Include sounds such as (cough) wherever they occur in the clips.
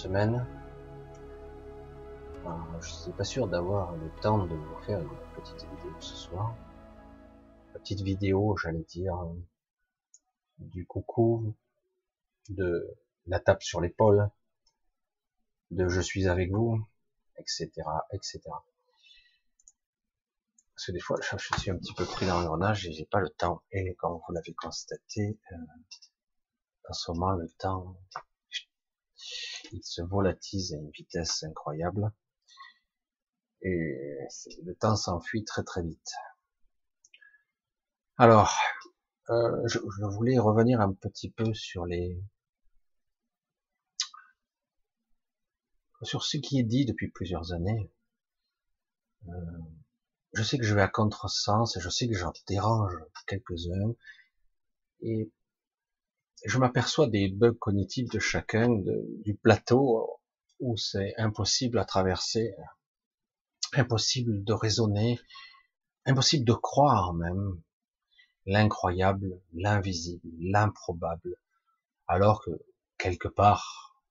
semaine. Alors, je suis pas sûr d'avoir le temps de vous faire une petite vidéo ce soir. Petite vidéo, j'allais dire, du coucou, de la tape sur l'épaule, de je suis avec vous, etc., etc. Parce que des fois, je suis un petit peu pris dans l'engrenage et j'ai pas le temps. Et comme vous l'avez constaté, euh, en ce moment, le temps, il se volatise à une vitesse incroyable. Et le temps s'enfuit très très vite. Alors, euh, je, voulais revenir un petit peu sur les sur ce qui est dit depuis plusieurs années. Euh, je sais que je vais à contresens et je sais que j'en dérange quelques-uns et je m'aperçois des bugs cognitifs de chacun du plateau où c'est impossible à traverser, impossible de raisonner, impossible de croire même. L'incroyable, l'invisible, l'improbable, alors que quelque part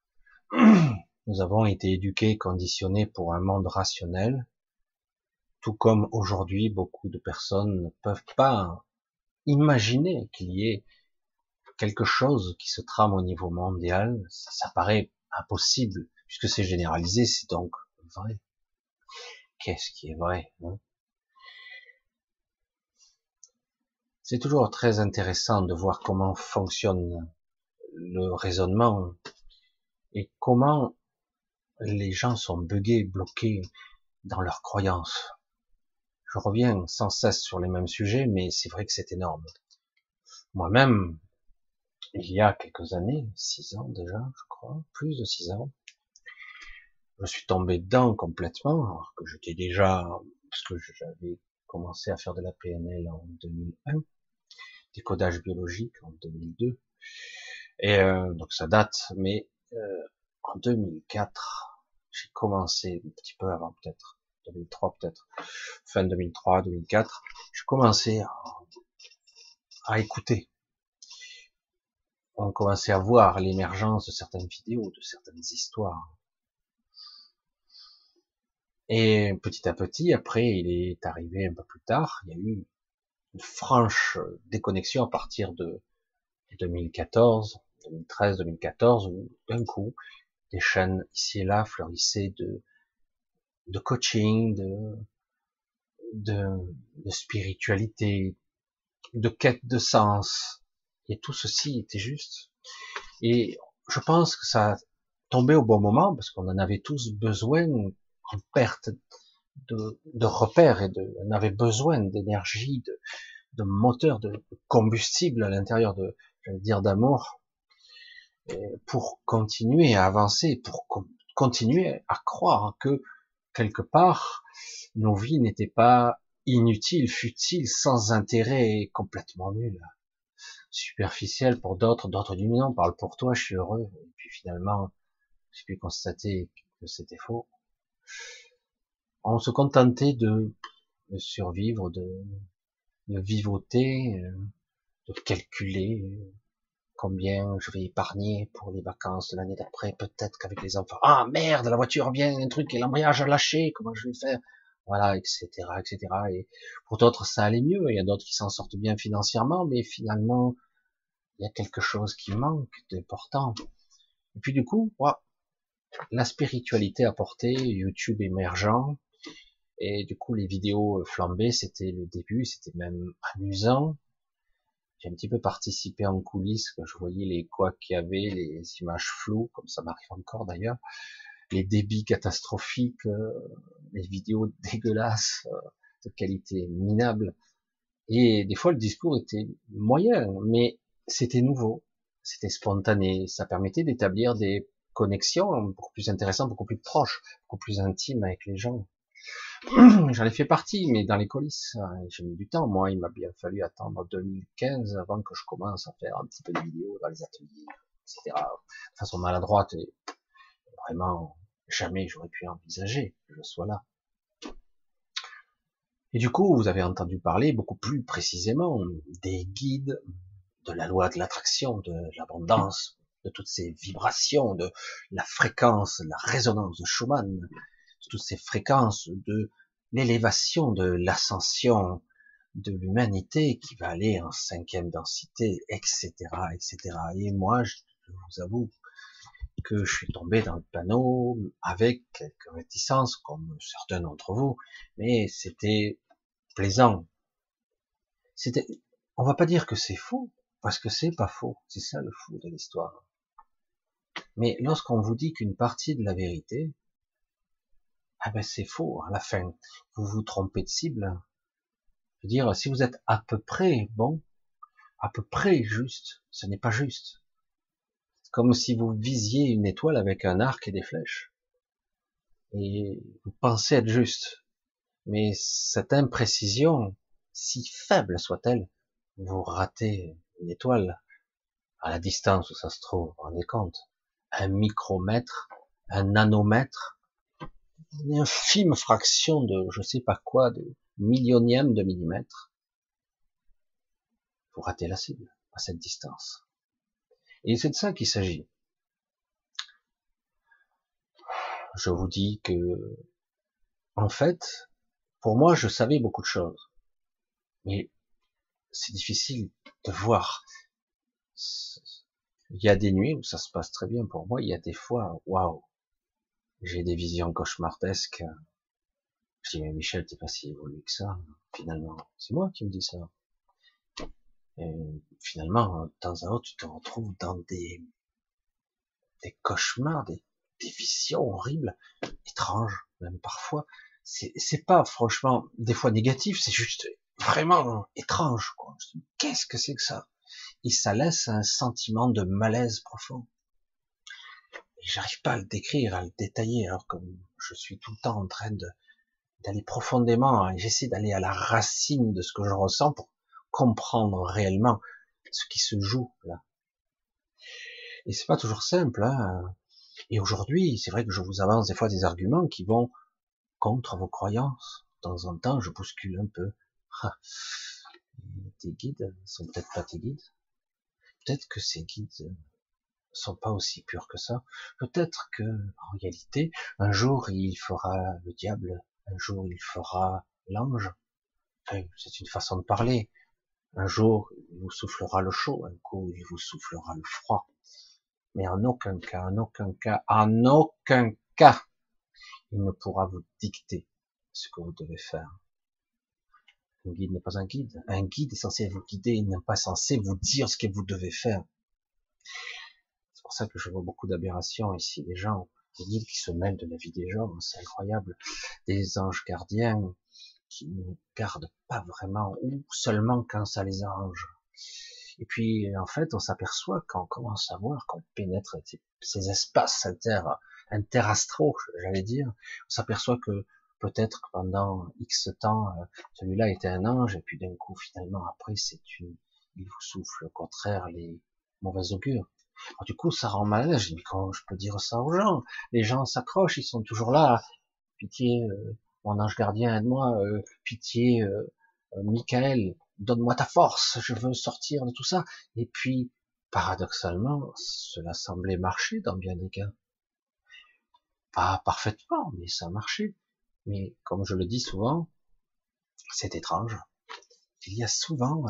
(clears throat) nous avons été éduqués, conditionnés pour un monde rationnel, tout comme aujourd'hui, beaucoup de personnes ne peuvent pas imaginer qu'il y ait quelque chose qui se trame au niveau mondial. Ça, paraît impossible, puisque c'est généralisé, c'est donc vrai. Qu'est-ce qui est vrai hein? C'est toujours très intéressant de voir comment fonctionne le raisonnement et comment les gens sont buggés, bloqués dans leurs croyances je reviens sans cesse sur les mêmes sujets, mais c'est vrai que c'est énorme. Moi-même, il y a quelques années, six ans déjà, je crois, plus de six ans, je suis tombé dedans complètement, alors que j'étais déjà, parce que j'avais commencé à faire de la PNL en 2001, décodage biologique en 2002, et euh, donc ça date, mais euh, en 2004, j'ai commencé un petit peu avant peut-être, 2003 peut-être, fin 2003, 2004, je commençais à, à écouter. On commençait à voir l'émergence de certaines vidéos, de certaines histoires. Et petit à petit, après, il est arrivé un peu plus tard, il y a eu une franche déconnexion à partir de 2014, 2013, 2014, où d'un coup, des chaînes ici et là fleurissaient de coaching, de, spiritualité, de quête de sens. Et tout ceci était juste. Et je pense que ça tombait au bon moment parce qu'on en avait tous besoin en perte de, repères et de, on avait besoin d'énergie, de, moteur, de combustible à l'intérieur de, dire, d'amour pour continuer à avancer, pour continuer à croire que quelque part, nos vies n'étaient pas inutiles, futiles, sans intérêt et complètement nulles. Superficielles pour d'autres, d'autres disent non, parle pour toi, je suis heureux. Et puis finalement, j'ai pu constater que c'était faux. On se contentait de, survivre, de, de vivoter, euh, de calculer, combien je vais épargner pour les vacances de l'année d'après, peut-être qu'avec les enfants, ah merde, la voiture vient, un truc, l'embrayage a lâché, comment je vais faire? Voilà, etc., etc. Et pour d'autres, ça allait mieux, il y a d'autres qui s'en sortent bien financièrement, mais finalement, il y a quelque chose qui manque d'important. Et puis du coup, la spiritualité apportée, YouTube émergent, et du coup les vidéos flambées, c'était le début, c'était même amusant, j'ai un petit peu participé en coulisses quand je voyais les quoi qu'il y avait, les images floues, comme ça m'arrive encore d'ailleurs, les débits catastrophiques, euh, les vidéos (laughs) dégueulasses, euh, de qualité minable. Et des fois, le discours était moyen, mais c'était nouveau, c'était spontané, ça permettait d'établir des connexions beaucoup plus intéressantes, beaucoup plus proches, beaucoup plus intimes avec les gens. (clears throat) J'en ai fait partie, mais dans les coulisses, hein, j'ai mis du temps. Moi, il m'a bien fallu attendre 2015 avant que je commence à faire un petit peu de vidéos dans les ateliers, etc. De façon maladroite et vraiment jamais j'aurais pu envisager que je sois là. Et du coup, vous avez entendu parler beaucoup plus précisément des guides, de la loi de l'attraction, de l'abondance, de toutes ces vibrations, de la fréquence, la résonance de Schumann, de toutes ces fréquences, de l'élévation, de l'ascension de l'humanité qui va aller en cinquième densité, etc., etc. Et moi, je vous avoue que je suis tombé dans le panneau avec quelques réticences, comme certains d'entre vous, mais c'était plaisant. C'était, on va pas dire que c'est faux, parce que c'est pas faux. C'est ça le fou de l'histoire. Mais lorsqu'on vous dit qu'une partie de la vérité, ah ben c'est faux à la fin. Vous vous trompez de cible. Je veux dire, si vous êtes à peu près bon, à peu près juste, ce n'est pas juste. Comme si vous visiez une étoile avec un arc et des flèches. Et vous pensez être juste. Mais cette imprécision, si faible soit-elle, vous ratez une étoile à la distance où ça se trouve, vous vous rendez compte Un micromètre, un nanomètre, une infime fraction de je sais pas quoi, de millionième de millimètre. Vous ratez la cible à cette distance. Et c'est de ça qu'il s'agit. Je vous dis que, en fait, pour moi, je savais beaucoup de choses. Mais c'est difficile de voir. Il y a des nuits où ça se passe très bien pour moi. Il y a des fois, waouh, j'ai des visions cauchemardesques. Je dis, mais Michel, t'es pas si évolué que ça, finalement. C'est moi qui me dis ça. Et finalement, de temps autre, tu te retrouves dans des, des cauchemars, des, des visions horribles, étranges, même parfois. C'est pas franchement des fois négatif, c'est juste vraiment étrange. Qu'est-ce que c'est que ça? Et ça laisse un sentiment de malaise profond. Et j'arrive pas à le décrire, à le détailler, alors que je suis tout le temps en train d'aller profondément, hein, j'essaie d'aller à la racine de ce que je ressens pour comprendre réellement ce qui se joue là. Et c'est pas toujours simple. Hein. Et aujourd'hui, c'est vrai que je vous avance des fois des arguments qui vont contre vos croyances. De temps en temps, je bouscule un peu. Tes guides sont peut-être pas tes guides. Peut-être que ces guides sont pas aussi purs que ça. Peut-être que, en réalité, un jour il fera le diable, un jour il fera l'ange. C'est une façon de parler. Un jour, il vous soufflera le chaud, un coup, il vous soufflera le froid. Mais en aucun cas, en aucun cas, en aucun cas, il ne pourra vous dicter ce que vous devez faire. Un guide n'est pas un guide. Un guide est censé vous guider, il n'est pas censé vous dire ce que vous devez faire. C'est pour ça que je vois beaucoup d'aberrations ici, des gens, des guides qui se mêlent de la vie des gens, c'est incroyable. Des anges gardiens, qui ne gardent pas vraiment ou seulement quand ça les arrange. Et puis, en fait, on s'aperçoit quand on commence à voir qu'on pénètre ces espaces inter, interastraux, j'allais dire, on s'aperçoit que peut-être pendant X temps, euh, celui-là était un ange, et puis d'un coup, finalement, après, c'est une, il vous souffle au contraire les mauvais augures. du coup, ça rend mal. Je dis, comment je peux dire ça aux gens? Les gens s'accrochent, ils sont toujours là. Pitié, euh, mon ange gardien, aide-moi, euh, pitié, euh, euh, Michael, donne-moi ta force, je veux sortir de tout ça. Et puis, paradoxalement, cela semblait marcher dans bien des cas. Pas parfaitement, mais ça marchait. Mais comme je le dis souvent, c'est étrange. Il y a souvent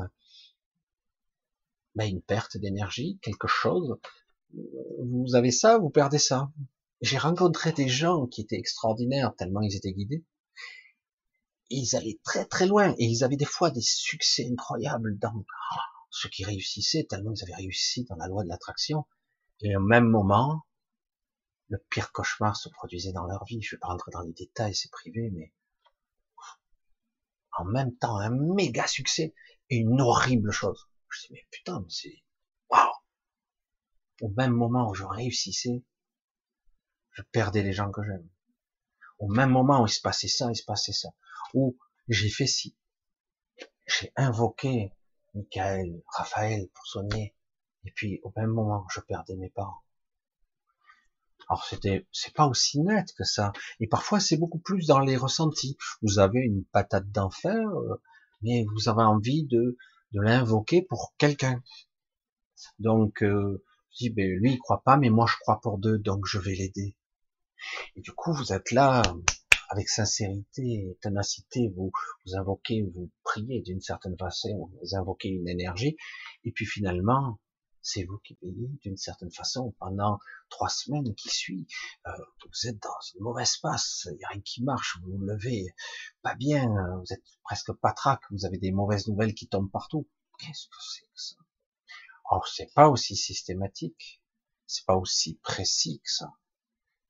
ben, une perte d'énergie, quelque chose. Vous avez ça, vous perdez ça. J'ai rencontré des gens qui étaient extraordinaires tellement ils étaient guidés ils allaient très très loin. Et ils avaient des fois des succès incroyables dans ceux qui réussissaient tellement ils avaient réussi dans la loi de l'attraction. Et au même moment le pire cauchemar se produisait dans leur vie. Je vais pas rentrer dans les détails c'est privé mais en même temps un méga succès et une horrible chose. Je dis mais putain c'est waouh! Au même moment où je réussissais je perdais les gens que j'aime. Au même moment où il se passait ça il se passait ça où j'ai fait ci. J'ai invoqué Michael, Raphaël pour soigner. Et puis, au même moment, je perdais mes parents. Alors c'était, c'est pas aussi net que ça. Et parfois c'est beaucoup plus dans les ressentis. Vous avez une patate d'enfer, euh, mais vous avez envie de, l'invoquer pour quelqu'un. Donc, euh, je ben, lui il croit pas, mais moi je crois pour deux, donc je vais l'aider. Et du coup, vous êtes là avec sincérité et ténacité, vous, vous invoquez, vous priez d'une certaine façon, vous invoquez une énergie, et puis finalement, c'est vous qui payez d'une certaine façon pendant trois semaines qui suivent. Euh, vous êtes dans une mauvaise passe, il n'y a rien qui marche, vous vous levez pas bien, vous êtes presque patraque, vous avez des mauvaises nouvelles qui tombent partout. Qu'est-ce que c'est que ça? Or, c'est pas aussi systématique, c'est pas aussi précis que ça.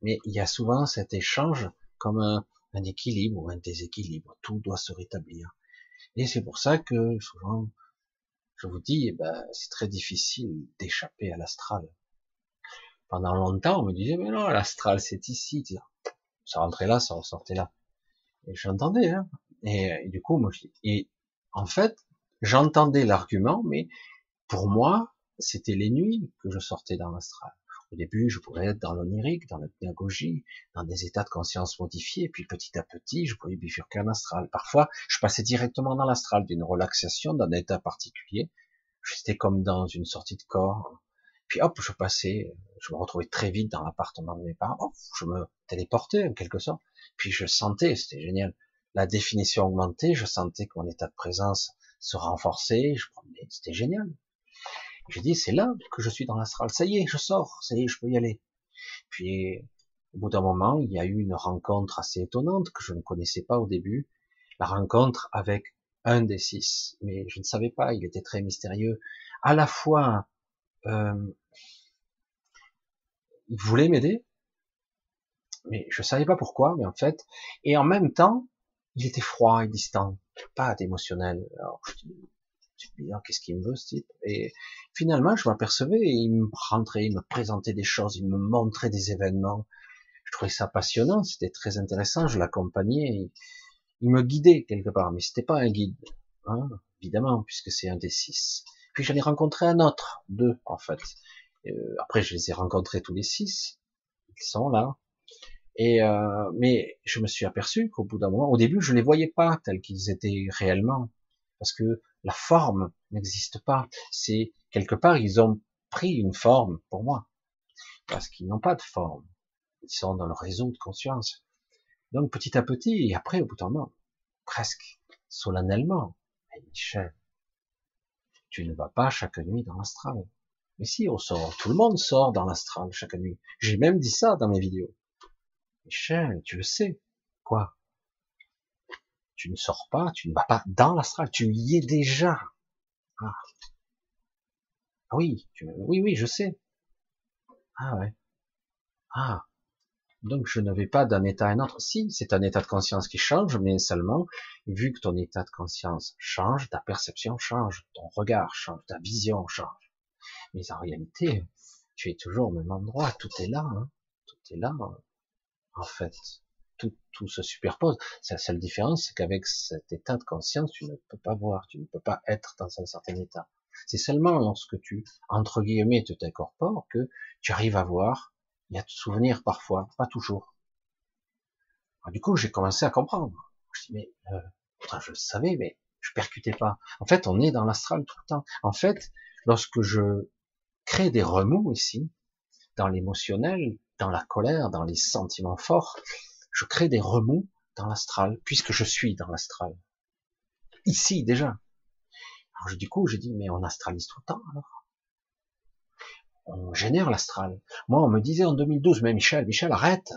Mais il y a souvent cet échange comme un, équilibre ou un déséquilibre. Tout doit se rétablir. Et c'est pour ça que souvent, je vous dis, eh ben, c'est très difficile d'échapper à l'astral. Pendant longtemps, on me disait, mais non, l'astral, c'est ici. Ça rentrait là, ça ressortait là. Et j'entendais, hein. Et, du coup, moi, et en fait, j'entendais l'argument, mais pour moi, c'était les nuits que je sortais dans l'astral. Au début, je pouvais être dans l'onirique, dans la pédagogie, dans des états de conscience modifiés, puis petit à petit, je pouvais bifurquer en astral. Parfois, je passais directement dans l'astral, d'une relaxation, d'un état particulier. J'étais comme dans une sortie de corps. Puis hop, je passais, je me retrouvais très vite dans l'appartement de mes parents. je me téléportais en quelque sorte. Puis je sentais, c'était génial, la définition augmentée, je sentais que mon état de présence se renforçait, je promenais, c'était génial. J'ai dit, c'est là que je suis dans l'astral. Ça y est, je sors. Ça y est, je peux y aller. Puis, au bout d'un moment, il y a eu une rencontre assez étonnante que je ne connaissais pas au début. La rencontre avec un des six. Mais je ne savais pas, il était très mystérieux. À la fois, euh, il voulait m'aider, mais je savais pas pourquoi, mais en fait, et en même temps, il était froid et distant, pas d'émotionnel. Je dis, qu'est-ce qu'il me veut ce type? Et finalement, je m'apercevais, il me rentrait, il me présentait des choses, il me montrait des événements. Je trouvais ça passionnant, c'était très intéressant, je l'accompagnais, il, me guidait quelque part, mais c'était pas un guide, hein, évidemment, puisque c'est un des six. Puis j'en ai rencontré un autre, deux en fait. Euh, après, je les ai rencontrés tous les six, ils sont là. Et euh, mais je me suis aperçu qu'au bout d'un moment, au début, je les voyais pas tels qu'ils étaient réellement parce que la forme n'existe pas. C'est quelque part ils ont pris une forme pour moi, parce qu'ils n'ont pas de forme. Ils sont dans le réseau de conscience. Donc petit à petit, et après au bout d'un moment, presque solennellement, Michel, tu ne vas pas chaque nuit dans l'astral. Mais si, on sort, tout le monde sort dans l'astral chaque nuit. J'ai même dit ça dans mes vidéos. Michel, tu le sais. Quoi? Tu ne sors pas, tu ne vas pas dans l'astral, tu y es déjà. Ah, ah oui, oui, oui, je sais. Ah ouais. Ah. Donc je ne vais pas d'un état à un autre. Si, c'est un état de conscience qui change, mais seulement, vu que ton état de conscience change, ta perception change, ton regard change, ta vision change. Mais en réalité, tu es toujours au même endroit, tout est là, hein. tout est là, en fait tout, se superpose. C'est la seule différence, c'est qu'avec cet état de conscience, tu ne peux pas voir, tu ne peux pas être dans un certain état. C'est seulement lorsque tu, entre guillemets, te t'incorpores que tu arrives à voir, il y a de souvenirs parfois, pas toujours. du coup, j'ai commencé à comprendre. Je dis, mais, euh, je savais, mais je percutais pas. En fait, on est dans l'astral tout le temps. En fait, lorsque je crée des remous ici, dans l'émotionnel, dans la colère, dans les sentiments forts, je crée des remous dans l'astral, puisque je suis dans l'astral. Ici, déjà. Alors, du coup, j'ai dit, mais on astralise tout le temps, alors. On génère l'astral. Moi, on me disait en 2012, mais Michel, Michel, arrête.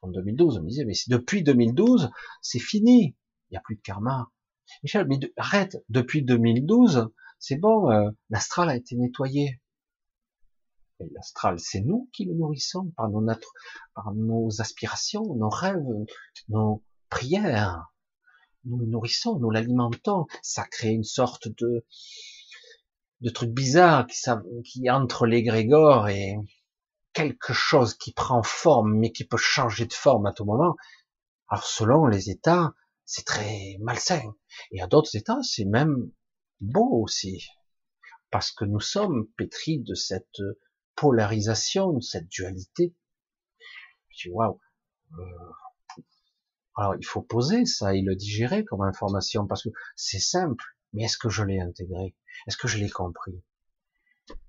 En 2012, on me disait, mais depuis 2012, c'est fini. Il n'y a plus de karma. Michel, mais arrête. Depuis 2012, c'est bon, euh, l'astral a été nettoyé l'astral, c'est nous qui le nourrissons par nos, aspirations, nos rêves, nos prières. Nous le nourrissons, nous l'alimentons. Ça crée une sorte de, truc bizarre qui, qui entre l'égrégore et quelque chose qui prend forme, mais qui peut changer de forme à tout moment. Alors selon les états, c'est très malsain. Et à d'autres états, c'est même beau aussi. Parce que nous sommes pétris de cette polarisation, cette dualité, Je dis waouh. Euh, alors il faut poser ça et le digérer comme information parce que c'est simple, mais est-ce que je l'ai intégré? Est-ce que je l'ai compris?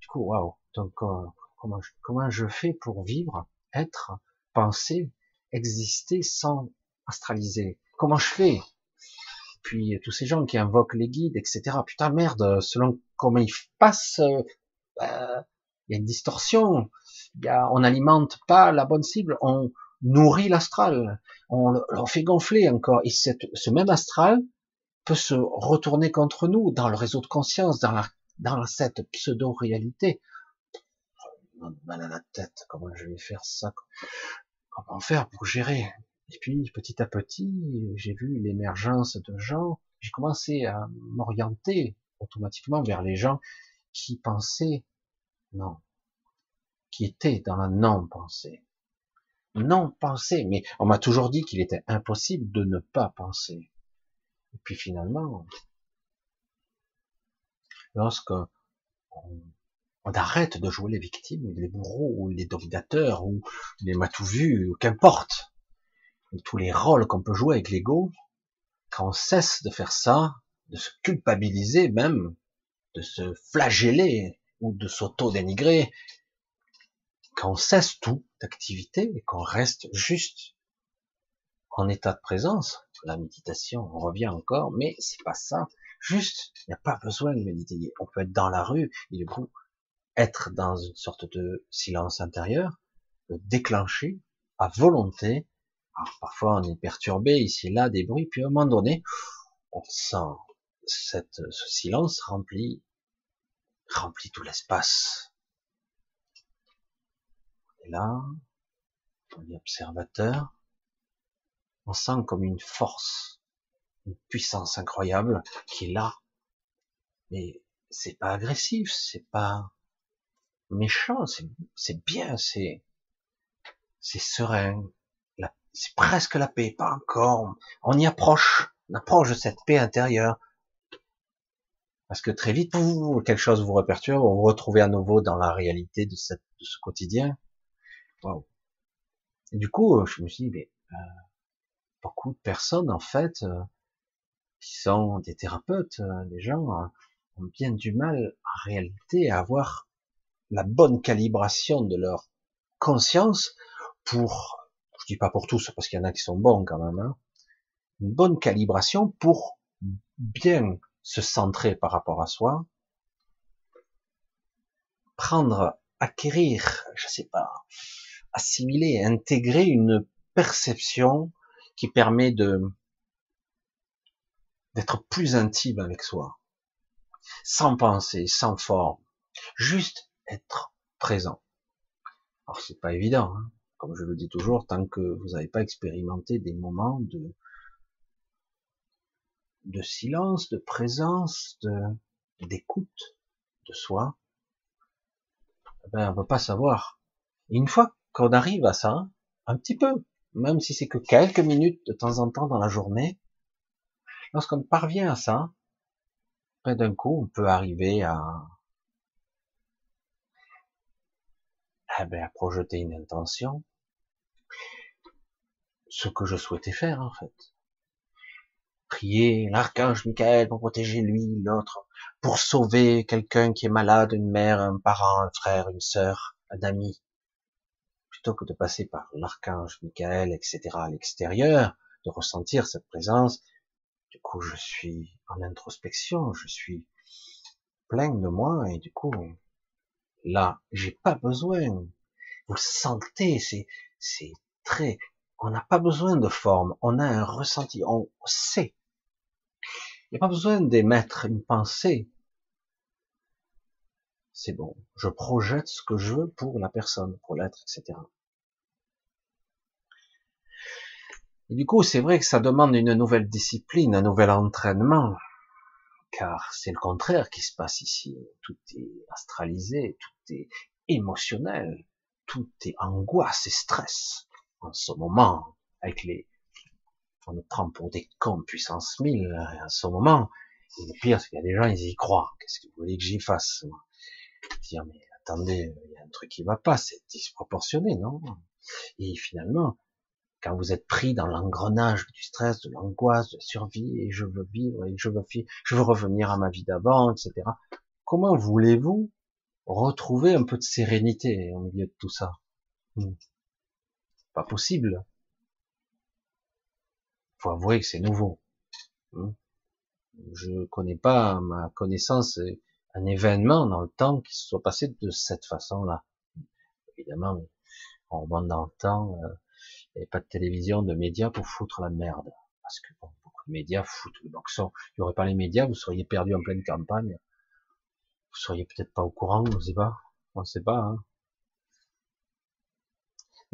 Du coup, waouh. Donc euh, comment je, comment je fais pour vivre, être, penser, exister sans astraliser? Comment je fais? Puis tous ces gens qui invoquent les guides, etc. Putain merde, selon comment ils passent, euh, bah, il y a une distorsion. On n'alimente pas la bonne cible, on nourrit l'astral, on le fait gonfler encore. Et ce même astral peut se retourner contre nous dans le réseau de conscience, dans, dans cette pseudo-réalité. Mal à la tête, comment je vais faire ça Comment faire pour gérer? Et puis petit à petit, j'ai vu l'émergence de gens. J'ai commencé à m'orienter automatiquement vers les gens qui pensaient non, qui étaient dans la non-pensée. Non-pensée, mais on m'a toujours dit qu'il était impossible de ne pas penser. Et puis finalement, lorsque on, arrête de jouer les victimes, les bourreaux, ou les dominateurs, ou les matouvus, qu'importe, tous les rôles qu'on peut jouer avec l'ego, quand on cesse de faire ça, de se culpabiliser même, de se flageller ou de s'auto-dénigrer, quand on cesse tout d'activité et qu'on reste juste en état de présence, la méditation, on revient encore, mais c'est pas ça. Juste, il n'y a pas besoin de méditer. On peut être dans la rue et du coup être dans une sorte de silence intérieur, le déclencher à volonté. Alors parfois on est perturbé ici et là des bruits, puis à un moment donné, on sent cette, ce silence remplit, remplit tout l'espace. Et là, on est observateur, on sent comme une force, une puissance incroyable qui est là. Mais c'est pas agressif, c'est pas méchant, c'est bien, c'est c'est serein, c'est presque la paix, pas encore. On y approche, on approche de cette paix intérieure. Parce que très vite, quelque chose vous reperturbe, vous vous retrouvez à nouveau dans la réalité de, cette, de ce quotidien. Wow. Et du coup, je me suis dit, mais, euh, beaucoup de personnes, en fait, euh, qui sont des thérapeutes, euh, des gens, euh, ont bien du mal, en réalité, à avoir la bonne calibration de leur conscience pour, je dis pas pour tous, parce qu'il y en a qui sont bons quand même, hein, une bonne calibration pour bien se centrer par rapport à soi, prendre, acquérir, je sais pas, assimiler, intégrer une perception qui permet de d'être plus intime avec soi, sans penser, sans forme, juste être présent. Alors c'est pas évident, hein. comme je le dis toujours, tant que vous n'avez pas expérimenté des moments de de silence, de présence, d'écoute de soi, eh ben on peut pas savoir. Une fois qu'on arrive à ça, un petit peu, même si c'est que quelques minutes de temps en temps dans la journée, lorsqu'on parvient à ça, ben d'un coup, on peut arriver à, eh ben, à projeter une intention, ce que je souhaitais faire en fait. Prier l'archange Michael pour protéger lui, l'autre, pour sauver quelqu'un qui est malade, une mère, un parent, un frère, une sœur, un ami, plutôt que de passer par l'archange Michael, etc. à l'extérieur, de ressentir cette présence, du coup je suis en introspection, je suis plein de moi et du coup là j'ai pas besoin. Vous sentez, c'est c'est très. On n'a pas besoin de forme, on a un ressenti, on sait. Il n'y a pas besoin d'émettre une pensée. C'est bon, je projette ce que je veux pour la personne, pour l'être, etc. Et du coup, c'est vrai que ça demande une nouvelle discipline, un nouvel entraînement, car c'est le contraire qui se passe ici. Tout est astralisé, tout est émotionnel, tout est angoisse et stress. En ce moment, avec les, on nous prend pour des cons puissance 1000, en ce moment. Et le pire, c'est qu'il y a des gens, ils y croient. Qu'est-ce que vous voulez que j'y fasse? Dire, mais attendez, il y a un truc qui va pas, c'est disproportionné, non? Et finalement, quand vous êtes pris dans l'engrenage du stress, de l'angoisse, de la survie, et je veux vivre, et je veux, je veux revenir à ma vie d'avant, etc. Comment voulez-vous retrouver un peu de sérénité au milieu de tout ça? Hmm. Pas possible. Faut avouer que c'est nouveau. Hmm. Je connais pas, ma connaissance, un événement dans le temps qui se soit passé de cette façon-là. Évidemment, on remonte dans le temps, il n'y avait pas de télévision, de médias pour foutre la merde. Parce que beaucoup de médias foutent le boxon. Il n'y aurait pas les médias, vous seriez perdu en pleine campagne. Vous seriez peut-être pas au courant, on ne sait pas. On ne sait pas. Hein.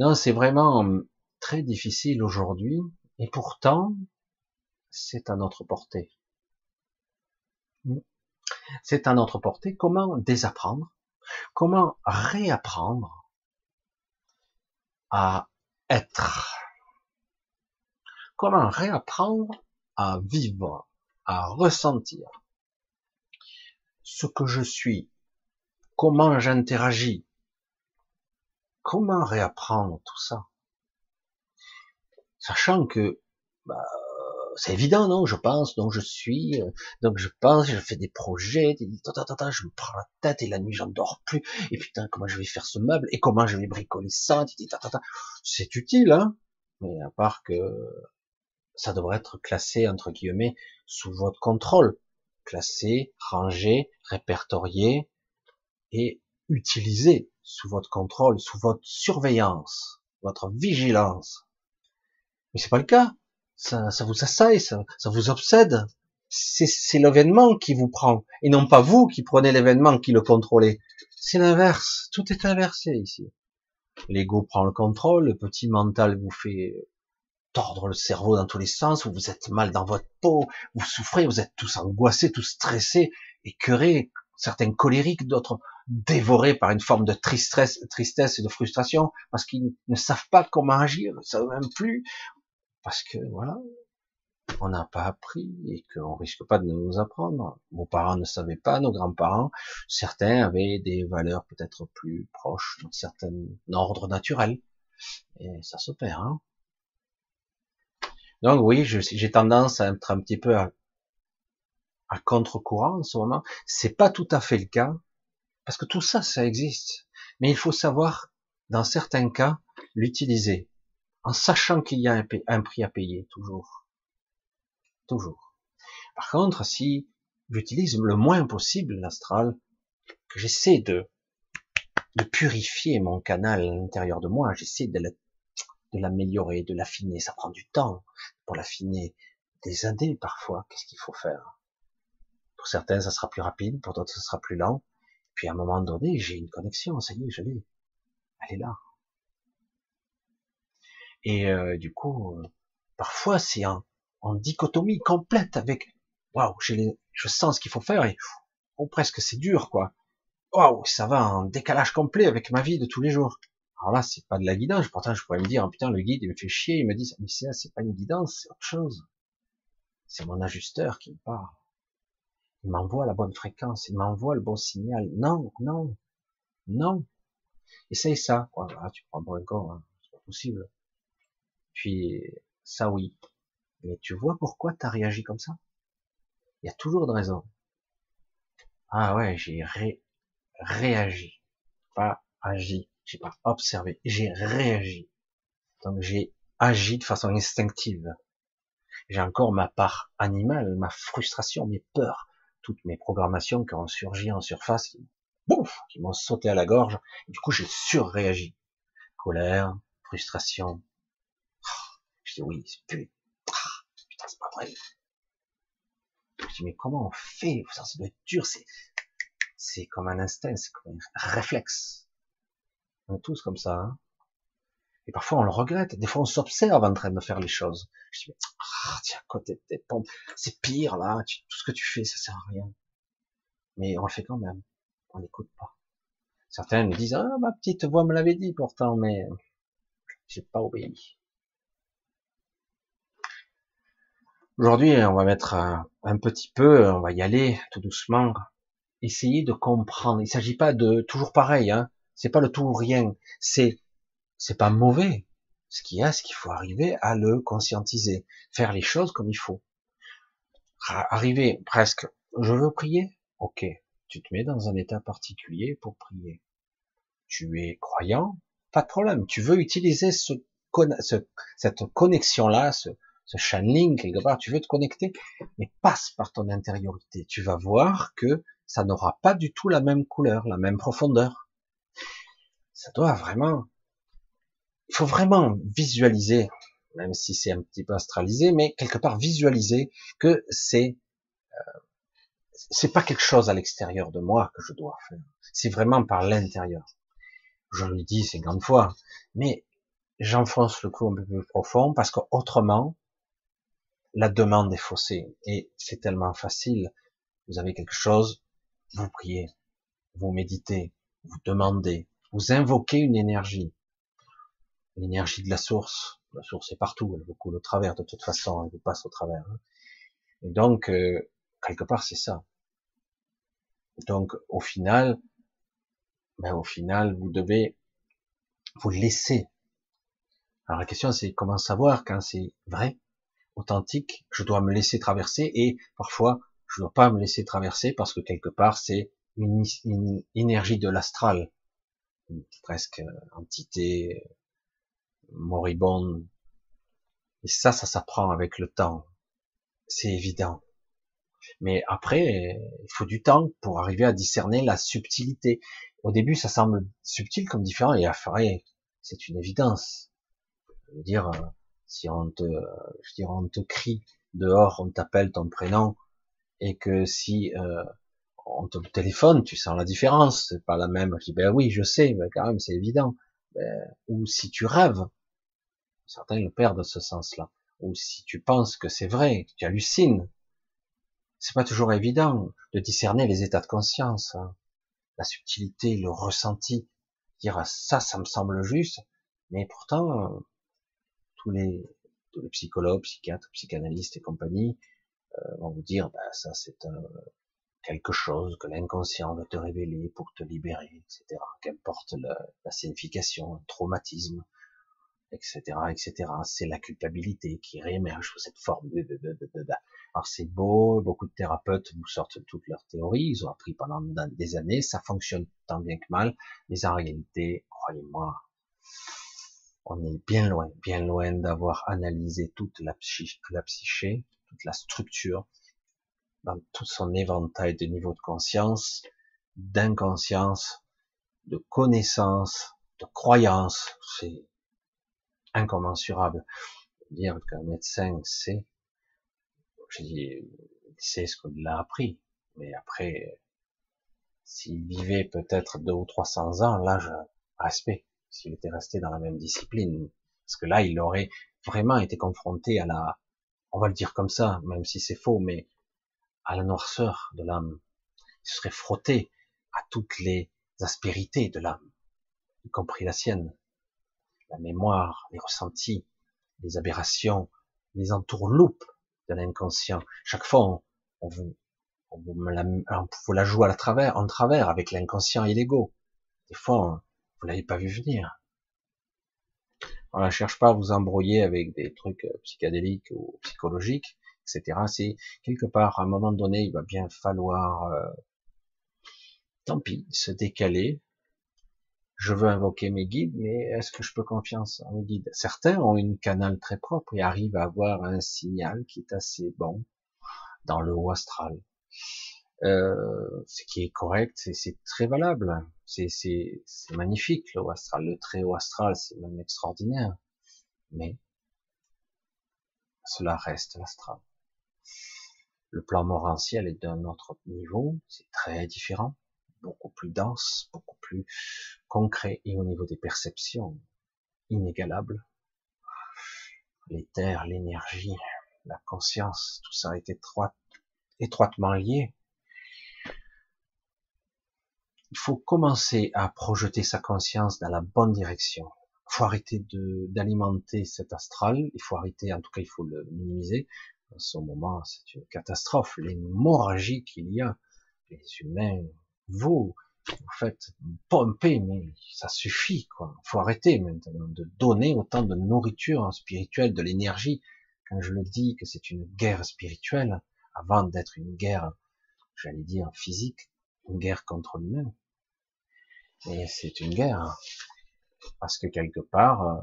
Non, c'est vraiment très difficile aujourd'hui. Et pourtant, c'est à notre portée. C'est à notre portée. Comment désapprendre Comment réapprendre à être Comment réapprendre à vivre, à ressentir ce que je suis Comment j'interagis Comment réapprendre tout ça? Sachant que bah, c'est évident, non? Je pense, donc je suis, euh, donc je pense, je fais des projets, je me prends la tête et la nuit j'en dors plus. Et putain, comment je vais faire ce meuble? Et comment je vais bricoler ça? C'est utile, hein? Mais à part que ça devrait être classé entre guillemets sous votre contrôle, classé, rangé, répertorié et utilisé sous votre contrôle, sous votre surveillance, votre vigilance. Mais c'est pas le cas ça, ça vous assaille, ça, ça vous obsède. C'est l'événement qui vous prend, et non pas vous qui prenez l'événement, qui le contrôlez. C'est l'inverse, tout est inversé ici. L'ego prend le contrôle, le petit mental vous fait tordre le cerveau dans tous les sens, vous êtes mal dans votre peau, vous souffrez, vous êtes tous angoissés, tous stressés, écœurés, certains colériques, d'autres dévorés par une forme de tristesse, tristesse et de frustration, parce qu'ils ne savent pas comment agir, ils savent même plus, parce que voilà, on n'a pas appris et qu'on risque pas de nous apprendre. Nos parents ne savaient pas, nos grands-parents, certains avaient des valeurs peut-être plus proches d'un certain ordre naturel, et ça se perd. Hein. Donc oui, j'ai tendance à être un petit peu à, à contre-courant en ce moment. C'est pas tout à fait le cas, parce que tout ça, ça existe, mais il faut savoir, dans certains cas, l'utiliser en sachant qu'il y a un, prix à payer, toujours. Toujours. Par contre, si j'utilise le moins possible l'astral, que j'essaie de, de purifier mon canal à l'intérieur de moi, j'essaie de l'améliorer, de l'affiner, ça prend du temps pour l'affiner, des années parfois, qu'est-ce qu'il faut faire? Pour certains, ça sera plus rapide, pour d'autres, ça sera plus lent, puis à un moment donné, j'ai une connexion, ça y est, je l'ai, elle est là. Et euh, du coup, euh, parfois c'est en, en, dichotomie complète avec waouh, je sens ce qu'il faut faire et oh, presque c'est dur quoi. Waouh, ça va en décalage complet avec ma vie de tous les jours. Alors là, c'est pas de la guidance. Pourtant, je pourrais me dire, oh, putain, le guide, il me fait chier. Il me dit, mais c'est pas une guidance, c'est autre chose. C'est mon ajusteur qui me parle. Il m'envoie la bonne fréquence. Il m'envoie le bon signal. Non, non, non. Essaye ça. Voilà, tu prends un corps. Hein. C'est pas possible. Puis ça oui. Mais tu vois pourquoi tu as réagi comme ça? Il y a toujours de raison. Ah ouais, j'ai réagi. Pas agi. J'ai pas observé. J'ai réagi. Donc j'ai agi de façon instinctive. J'ai encore ma part animale, ma frustration, mes peurs, toutes mes programmations qui ont surgi en surface, qui, qui m'ont sauté à la gorge. Du coup, j'ai surréagi. Colère, frustration, je dis oui, putain, putain c'est pas vrai. Je dis mais comment on fait? Ça, ça doit être dur, c'est, c'est comme un instinct, c'est comme un réflexe. On est tous comme ça. Hein et parfois on le regrette. Des fois on s'observe en train de faire les choses. Je dis, ah, tiens, côté tes pompes, c'est pire là, tout ce que tu fais, ça sert à rien. Mais on le fait quand même. On n'écoute pas. Certains me disent, ah, ma petite voix me l'avait dit pourtant, mais j'ai pas obéi. Aujourd'hui, on va mettre un, petit peu, on va y aller tout doucement, essayer de comprendre. Il s'agit pas de toujours pareil, hein. C'est pas le tout ou rien. C'est c'est pas mauvais. Ce qu'il y a, c'est qu'il faut arriver à le conscientiser, faire les choses comme il faut. Arriver presque, je veux prier, ok, tu te mets dans un état particulier pour prier. Tu es croyant, pas de problème. Tu veux utiliser ce, cette connexion-là, ce, ce channeling quelque part, tu veux te connecter, mais passe par ton intériorité. Tu vas voir que ça n'aura pas du tout la même couleur, la même profondeur. Ça doit vraiment, il faut vraiment visualiser, même si c'est un petit peu astralisé, mais quelque part visualiser que c'est euh, c'est pas quelque chose à l'extérieur de moi que je dois faire. C'est vraiment par l'intérieur. Je le dis cinquante fois, mais j'enfonce le clou un peu plus profond parce qu'autrement, la demande est faussée. Et c'est tellement facile. Vous avez quelque chose, vous priez, vous méditez, vous demandez, vous invoquez une énergie. L'énergie de la source. La source est partout, elle vous coule au travers de toute façon, elle vous passe au travers. Hein. Et donc, euh, quelque part, c'est ça. Donc, au final, ben, au final, vous devez vous laisser. Alors la question, c'est comment savoir quand c'est vrai, authentique. Je dois me laisser traverser et parfois, je ne dois pas me laisser traverser parce que quelque part, c'est une, énergie de l'astral, presque entité moribonde. Et ça, ça s'apprend avec le temps. C'est évident. Mais après, il faut du temps pour arriver à discerner la subtilité. Au début, ça semble subtil comme différent, et après, c'est une évidence. Je veux dire, si on te, je dirais, on te crie dehors, on t'appelle ton prénom, et que si euh, on te téléphone, tu sens la différence, c'est pas la même. Je dis ben oui, je sais, mais quand même c'est évident. Ben, ou si tu rêves, certains le perdent ce sens-là. Ou si tu penses que c'est vrai, tu hallucines, c'est pas toujours évident de discerner les états de conscience, hein. la subtilité, le ressenti. Dire ah, ça, ça me semble juste, mais pourtant tous les, tous les psychologues, psychiatres, psychanalystes et compagnie euh, vont vous dire bah, ça c'est quelque chose que l'inconscient veut te révéler pour te libérer, etc. Qu'importe la, la signification, un traumatisme, etc., etc. C'est la culpabilité qui réémerge sous cette forme de, de, de, de, de. Alors c'est beau, beaucoup de thérapeutes vous sortent toutes leurs théories, ils ont appris pendant des années, ça fonctionne tant bien que mal, mais en réalité, croyez-moi, on est bien loin, bien loin d'avoir analysé toute la, la psyché, toute la structure, dans tout son éventail de niveaux de conscience, d'inconscience, de connaissance, de croyance. C'est incommensurable. Dire qu'un médecin sait, je dis, c'est ce qu'on l'a appris. Mais après, s'il vivait peut-être deux ou trois cents ans, là, je respect. S'il était resté dans la même discipline. Parce que là, il aurait vraiment été confronté à la, on va le dire comme ça, même si c'est faux, mais à la noirceur de l'âme. Il serait frotté à toutes les aspérités de l'âme, y compris la sienne la mémoire, les ressentis, les aberrations, les entourloupes de l'inconscient. Chaque fois, on, vous, on vous la, on la joue à la travers, en travers avec l'inconscient et l'ego. Des fois, vous l'avez pas vu venir. Voilà, cherche pas à vous embrouiller avec des trucs euh, psychédéliques ou psychologiques, etc. C'est quelque part, à un moment donné, il va bien falloir, euh, tant pis, se décaler, je veux invoquer mes guides, mais est-ce que je peux confiance en mes guides? Certains ont une canal très propre et arrivent à avoir un signal qui est assez bon dans le haut astral. Euh, ce qui est correct, c'est très valable. C'est magnifique le haut astral. Le très haut astral, c'est même extraordinaire. Mais cela reste l'astral. Le plan morantiel est d'un autre niveau, c'est très différent beaucoup plus dense, beaucoup plus concret et au niveau des perceptions inégalable. L'éther, l'énergie, la conscience, tout ça est étroit, étroitement lié. Il faut commencer à projeter sa conscience dans la bonne direction. Il faut arrêter d'alimenter cet astral. Il faut arrêter, en tout cas, il faut le minimiser. En ce moment, c'est une catastrophe. L'hémorragie qu'il y a, les humains vous, vous faites pomper, mais ça suffit, quoi. Faut arrêter maintenant de donner autant de nourriture spirituelle, de l'énergie. Quand je le dis que c'est une guerre spirituelle, avant d'être une guerre, j'allais dire physique, une guerre contre lui-même. Et c'est une guerre parce que quelque part, euh,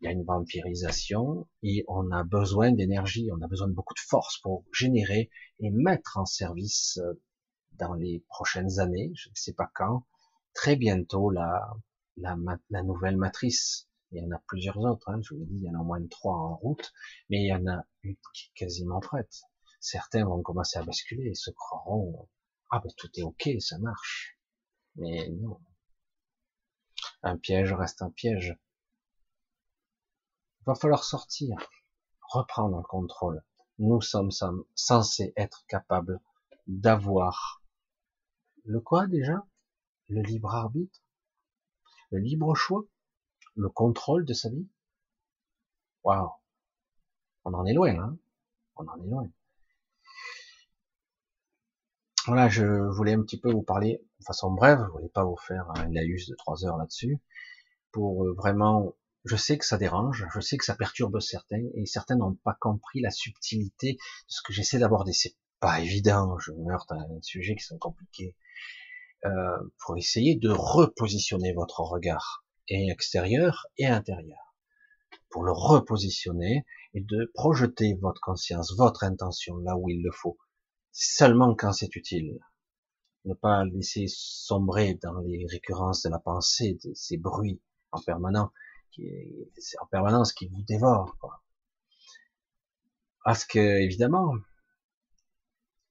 il y a une vampirisation et on a besoin d'énergie, on a besoin de beaucoup de force pour générer et mettre en service euh, dans les prochaines années, je ne sais pas quand, très bientôt la, la, la nouvelle matrice. Il y en a plusieurs autres, hein, je vous dis, il y en a au moins trois en route, mais il y en a une qui est quasiment prête. Certains vont commencer à basculer et se croiront, ah ben tout est ok, ça marche. Mais non. Un piège reste un piège. Il va falloir sortir, reprendre le contrôle. Nous sommes censés être capables d'avoir le quoi déjà? Le libre arbitre? Le libre choix? Le contrôle de sa vie? Waouh! On en est loin, hein. On en est loin. Voilà, je voulais un petit peu vous parler de façon brève, je voulais pas vous faire un laïus de trois heures là-dessus, pour euh, vraiment, je sais que ça dérange, je sais que ça perturbe certains, et certains n'ont pas compris la subtilité de ce que j'essaie d'aborder. Pas évident, je meurs dans un sujet qui sont compliqués. Euh, pour essayer de repositionner votre regard, et extérieur et intérieur, pour le repositionner et de projeter votre conscience, votre intention là où il le faut, seulement quand c'est utile. Ne pas laisser sombrer dans les récurrences de la pensée, de ces bruits en permanence, qui, en permanence qui vous dévorent. Quoi. Parce que, évidemment,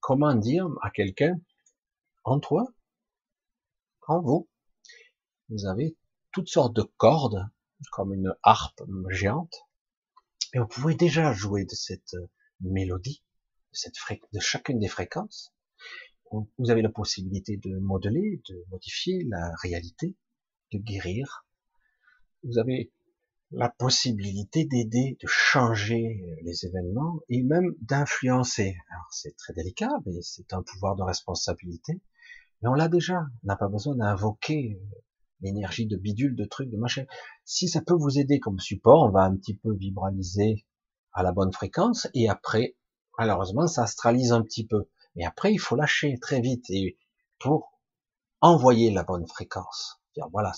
comment dire à quelqu'un, en toi, en vous, vous avez toutes sortes de cordes, comme une harpe géante, et vous pouvez déjà jouer de cette mélodie, de, cette de chacune des fréquences. Vous avez la possibilité de modeler, de modifier la réalité, de guérir. Vous avez la possibilité d'aider, de changer les événements et même d'influencer. Alors c'est très délicat, mais c'est un pouvoir de responsabilité. Mais on l'a déjà. On n'a pas besoin d'invoquer euh, l'énergie de bidule, de trucs, de machin. Si ça peut vous aider comme support, on va un petit peu vibraliser à la bonne fréquence et après, malheureusement, ça astralise un petit peu. Mais après, il faut lâcher très vite et pour envoyer la bonne fréquence. Dire voilà,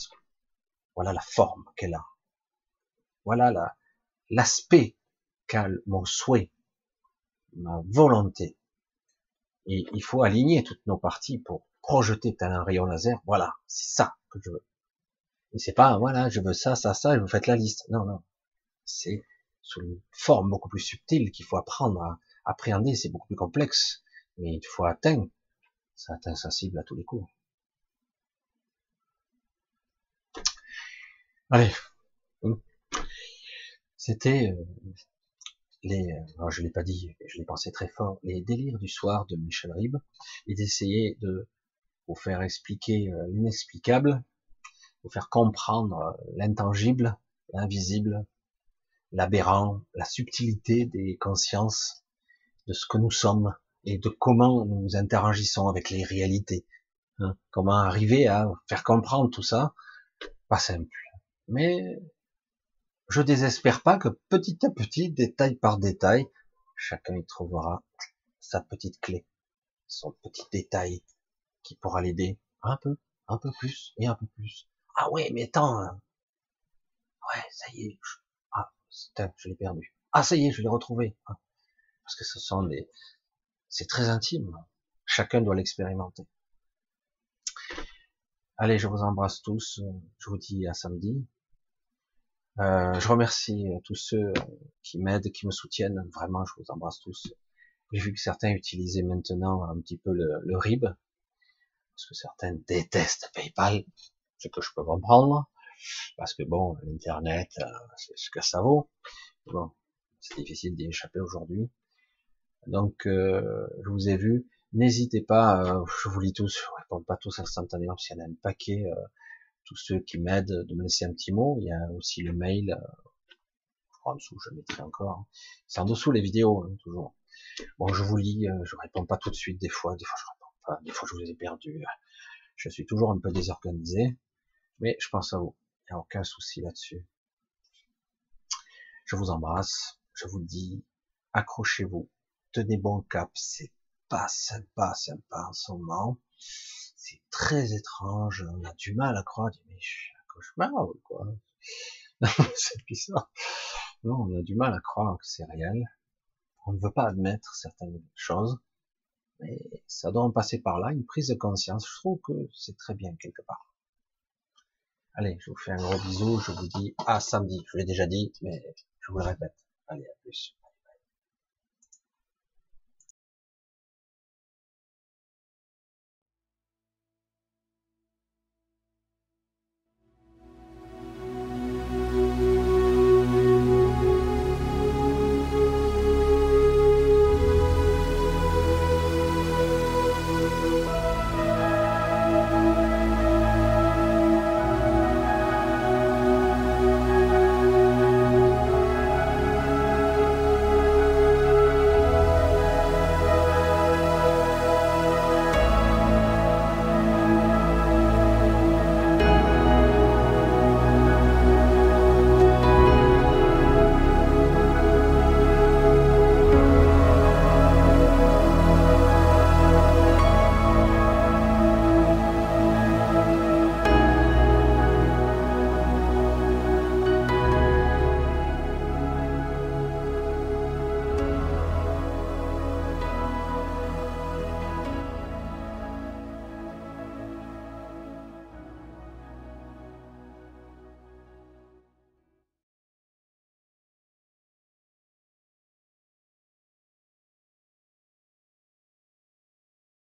voilà la forme qu'elle a. Voilà la, l'aspect qu'a mon souhait, ma volonté. Et il faut aligner toutes nos parties pour projeté tel un rayon laser, voilà, c'est ça que je veux. Et c'est pas, voilà, je veux ça, ça, ça, et vous faites la liste. Non, non. C'est sous une forme beaucoup plus subtile qu'il faut apprendre à appréhender, c'est beaucoup plus complexe. Mais il faut atteindre, ça atteint sa cible à tous les coups. Allez. C'était euh, les, alors je l'ai pas dit, je l'ai pensé très fort, les délires du soir de Michel Ribes, et d'essayer de pour faire expliquer euh, l'inexplicable, pour faire comprendre euh, l'intangible, l'invisible, l'aberrant, la subtilité des consciences, de ce que nous sommes et de comment nous interagissons avec les réalités. Hein. comment arriver à faire comprendre tout ça? Pas simple. Mais je désespère pas que petit à petit, détail par détail, chacun y trouvera sa petite clé, son petit détail qui pourra l'aider un peu, un peu plus et un peu plus. Ah ouais, mais attends, hein. ouais, ça y est, ah, je l'ai perdu. Ah, ça y est, je l'ai retrouvé. Ah. Parce que ce sont des, c'est très intime. Chacun doit l'expérimenter. Allez, je vous embrasse tous. Je vous dis à samedi. Euh, je remercie tous ceux qui m'aident, qui me soutiennent. Vraiment, je vous embrasse tous. J'ai vu que certains utilisaient maintenant un petit peu le, le RIB, parce que certains détestent PayPal, ce que je peux comprendre, parce que bon, l'internet, euh, c'est ce que ça vaut. Bon, c'est difficile d'y échapper aujourd'hui. Donc, euh, je vous ai vu. N'hésitez pas, euh, je vous lis tous, je réponds pas tous instantanément, parce qu'il y en a un paquet. Tous ceux qui m'aident, de me laisser un petit mot. Il y a aussi le mail. je crois en dessous, je mettrai encore. C'est en dessous les vidéos, hein, toujours. Bon, je vous lis, je réponds pas tout de suite des fois, des fois je réponds des fois je vous ai perdu. Je suis toujours un peu désorganisé, mais je pense à vous. Il n'y a aucun souci là-dessus. Je vous embrasse. Je vous dis, accrochez-vous. Tenez bon cap. C'est pas sympa, sympa en ce moment. C'est très étrange. On a du mal à croire. Mais je suis un cauchemar ou quoi? (laughs) c'est bizarre. Non, on a du mal à croire que c'est réel. On ne veut pas admettre certaines choses. Mais ça doit en passer par là, une prise de conscience. Je trouve que c'est très bien quelque part. Allez, je vous fais un gros bisou. Je vous dis à samedi. Je l'ai déjà dit, mais je vous le répète.